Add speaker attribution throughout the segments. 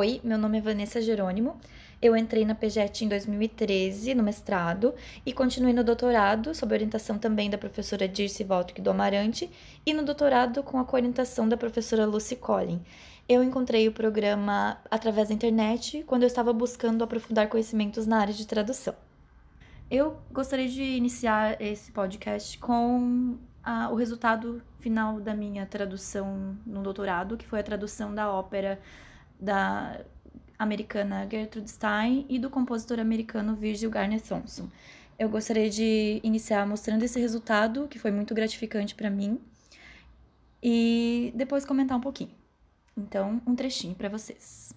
Speaker 1: Oi, meu nome é Vanessa Jerônimo. Eu entrei na PGET em 2013, no mestrado, e continuei no doutorado, sob orientação também da professora Dirce Valtic do Amarante, e no doutorado com a orientação da professora Lucy Collin. Eu encontrei o programa através da internet quando eu estava buscando aprofundar conhecimentos na área de tradução. Eu gostaria de iniciar esse podcast com o resultado final da minha tradução no doutorado, que foi a tradução da ópera da americana Gertrude Stein e do compositor americano Virgil Garner Thompson. Eu gostaria de iniciar mostrando esse resultado, que foi muito gratificante para mim, e depois comentar um pouquinho. Então, um trechinho para vocês.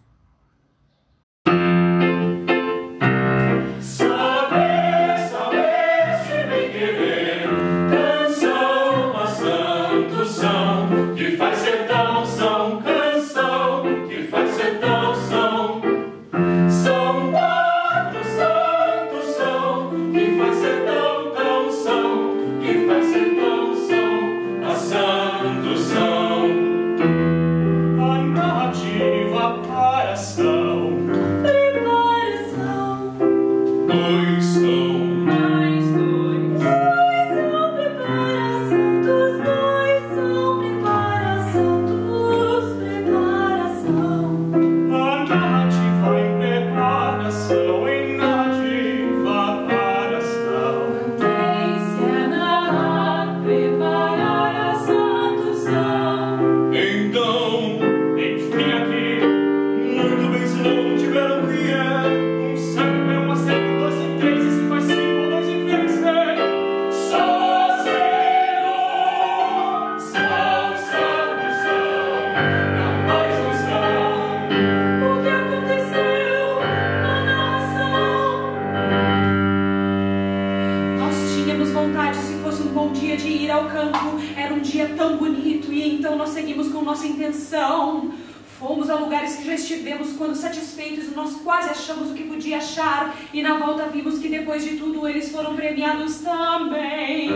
Speaker 2: se fosse um bom dia de ir ao campo, era um dia tão bonito e então nós seguimos com nossa intenção. Fomos a lugares que já estivemos quando satisfeitos, nós quase achamos o que podia achar e na volta vimos que depois de tudo eles foram premiados também.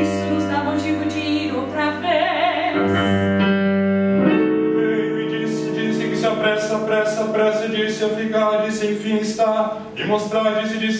Speaker 2: Isso nos dá motivo de ir outra vez.
Speaker 3: Veio e disse, disse que se apressa, apressa, apressa, disse a ficar, disse enfim está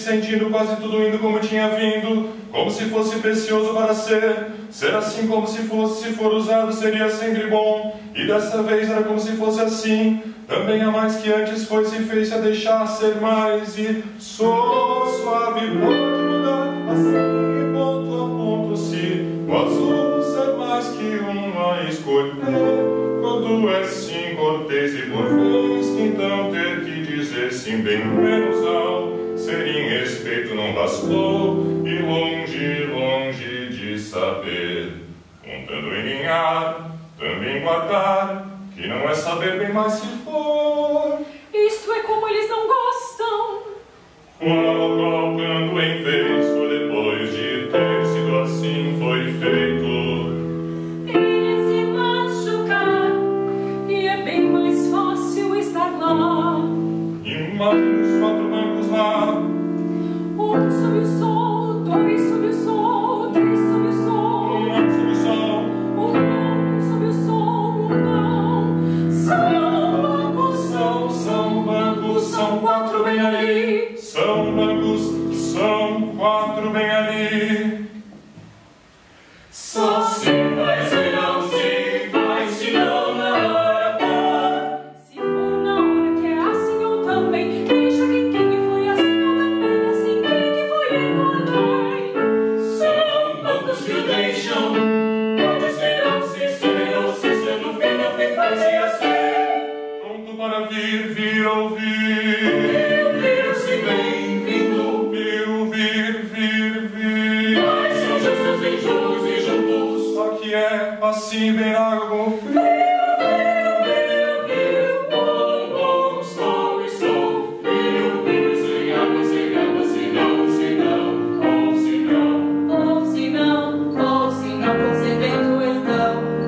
Speaker 3: sentindo quase tudo indo como tinha vindo, como se fosse precioso para ser. Ser assim como se fosse, se for usado, seria sempre bom. E dessa vez era como se fosse assim. Também a mais que antes foi, se fez a deixar ser mais. E sou suave, pode mudar, assim, ponto a ponto, se o azul ser mais que uma escolher. Quando é sim cortês e por vez, então ter que dizer sim bem bastou, e longe, longe de saber, contando em ganhar, também guardar, que não é saber bem mais se for.
Speaker 2: Isto é como eles não gostam.
Speaker 3: Colocando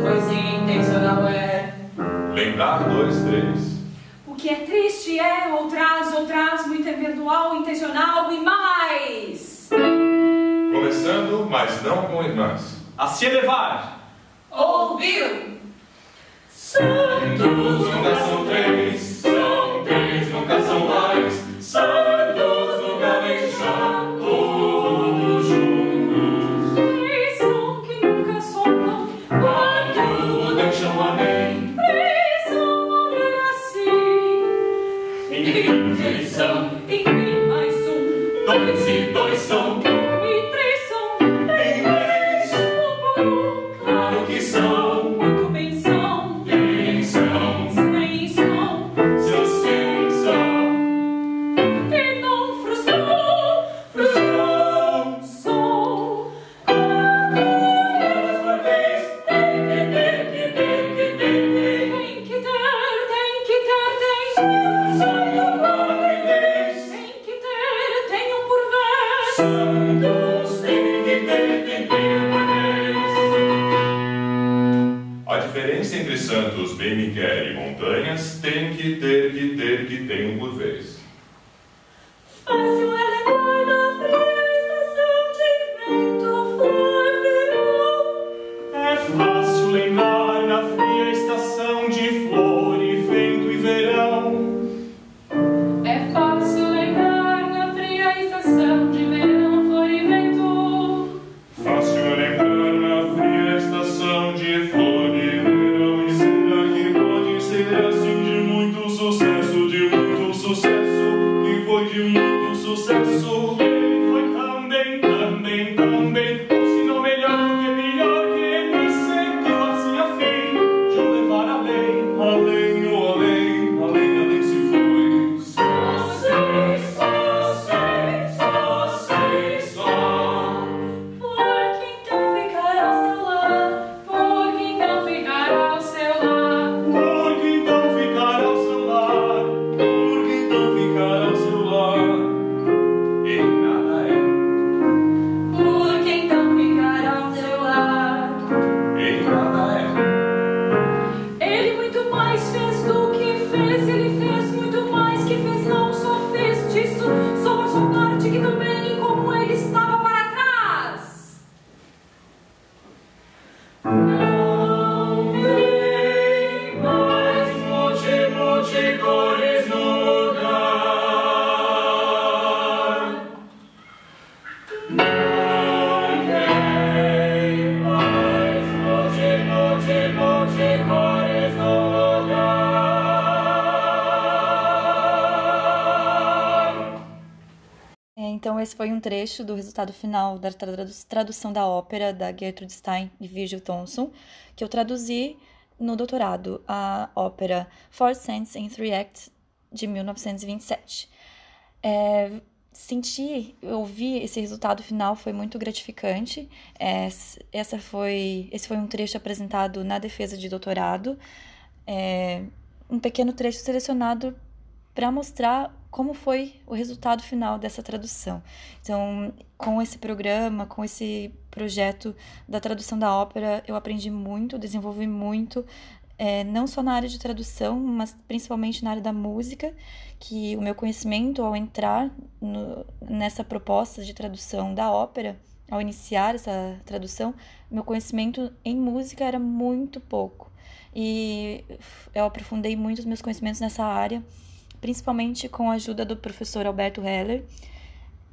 Speaker 4: pois sim, intencional é.
Speaker 3: Lembrar dois, três.
Speaker 2: O que é triste é ou traz, ou traz, muito eventual, intencional e mais. Começando,
Speaker 3: mas não com irmãs. A se
Speaker 5: elevar.
Speaker 4: Ouviu?
Speaker 5: Santos nunca
Speaker 3: são três, são
Speaker 5: três,
Speaker 3: nunca são mais. Santos, bem me e montanhas tem que ter,
Speaker 1: então, esse foi um trecho do resultado final da tradu- tradução da ópera da Gertrude Stein e Virgil Thomson, que eu traduzi no doutorado, a ópera Four Cents in Three Acts, de 1927. É, senti, ouvir esse resultado final foi muito gratificante. É, essa foi, esse foi um trecho apresentado na defesa de doutorado, é, um pequeno trecho selecionado para mostrar como foi o resultado final dessa tradução. Então, com esse programa, com esse projeto da tradução da ópera, eu aprendi muito, desenvolvi muito, é, não só na área de tradução, mas principalmente na área da música, que o meu conhecimento ao entrar no, nessa proposta de tradução da ópera, ao iniciar essa tradução, meu conhecimento em música era muito pouco. E eu aprofundei muito os meus conhecimentos nessa área principalmente com a ajuda do professor Alberto Heller,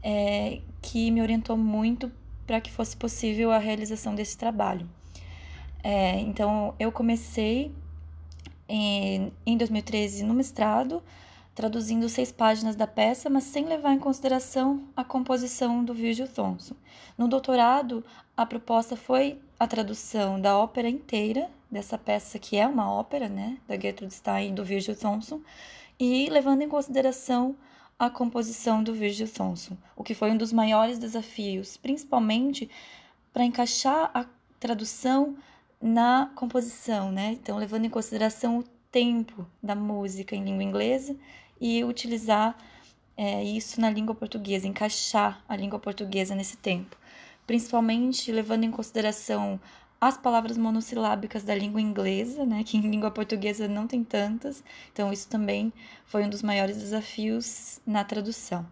Speaker 1: é, que me orientou muito para que fosse possível a realização desse trabalho. É, então, eu comecei em, em 2013 no mestrado, traduzindo seis páginas da peça, mas sem levar em consideração a composição do Virgil Thomson. No doutorado, a proposta foi a tradução da ópera inteira, dessa peça que é uma ópera, né, da Gertrude Stein e do Virgil Thomson, e levando em consideração a composição do Virgil Thomson, o que foi um dos maiores desafios, principalmente para encaixar a tradução na composição, né? Então, levando em consideração o tempo da música em língua inglesa e utilizar é, isso na língua portuguesa, encaixar a língua portuguesa nesse tempo, principalmente levando em consideração as palavras monossilábicas da língua inglesa, né, que em língua portuguesa não tem tantas, então isso também foi um dos maiores desafios na tradução.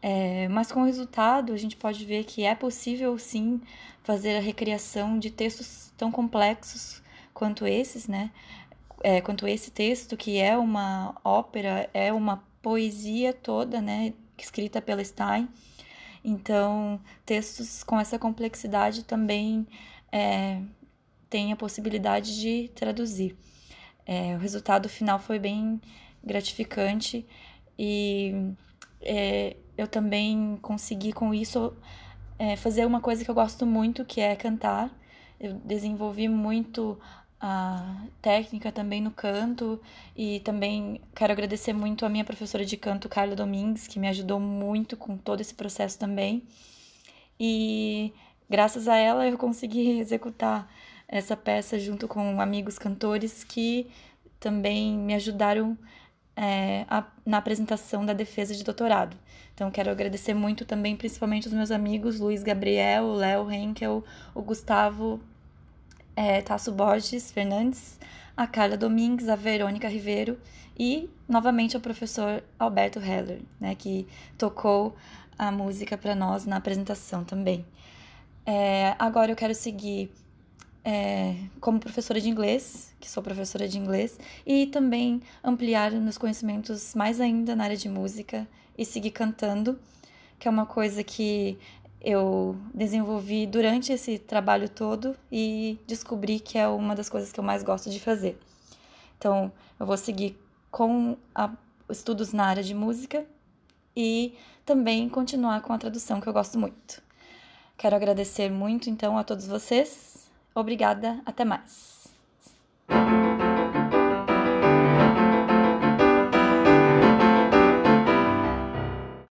Speaker 1: É, mas com o resultado, a gente pode ver que é possível sim fazer a recriação de textos tão complexos quanto esses, né, é, quanto esse texto, que é uma ópera, é uma poesia toda, né, escrita pela Stein. Então, textos com essa complexidade também é, tem a possibilidade de traduzir. É, o resultado final foi bem gratificante e é, eu também consegui com isso é, fazer uma coisa que eu gosto muito, que é cantar. Eu desenvolvi muito a técnica também no canto e também quero agradecer muito a minha professora de canto, Carla Domingues, que me ajudou muito com todo esse processo também. E graças a ela eu consegui executar essa peça junto com amigos cantores que também me ajudaram é, a, na apresentação da defesa de doutorado. Então, quero agradecer muito também, principalmente os meus amigos Luiz Gabriel, Léo Henkel, o Gustavo é, Tasso Borges Fernandes, a Carla Domingues, a Verônica Ribeiro e, novamente, o professor Alberto Heller, né, que tocou a música para nós na apresentação também. É, agora eu quero seguir é, como professora de inglês, que sou professora de inglês, e também ampliar meus conhecimentos mais ainda na área de música e seguir cantando, que é uma coisa que eu desenvolvi durante esse trabalho todo e descobri que é uma das coisas que eu mais gosto de fazer. Então, eu vou seguir com a, estudos na área de música e também continuar com a tradução, que eu gosto muito. Quero agradecer muito, então, a todos vocês Obrigada, até mais.